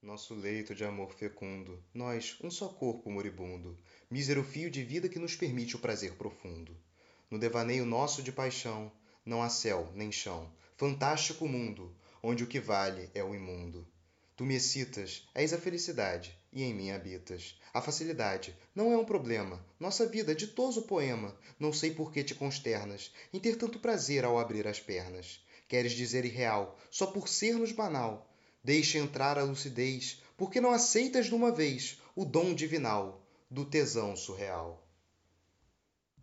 Nosso leito de amor fecundo, nós, um só corpo moribundo, mísero fio de vida que nos permite o prazer profundo. No devaneio nosso de paixão, não há céu nem chão, fantástico mundo, onde o que vale é o imundo. Tu me excitas, és a felicidade, e em mim habitas. A facilidade não é um problema, nossa vida é ditoso poema. Não sei por que te consternas em ter tanto prazer ao abrir as pernas. Queres dizer irreal, só por sermos banal Deixa entrar a lucidez, porque não aceitas de uma vez o dom divinal do tesão surreal.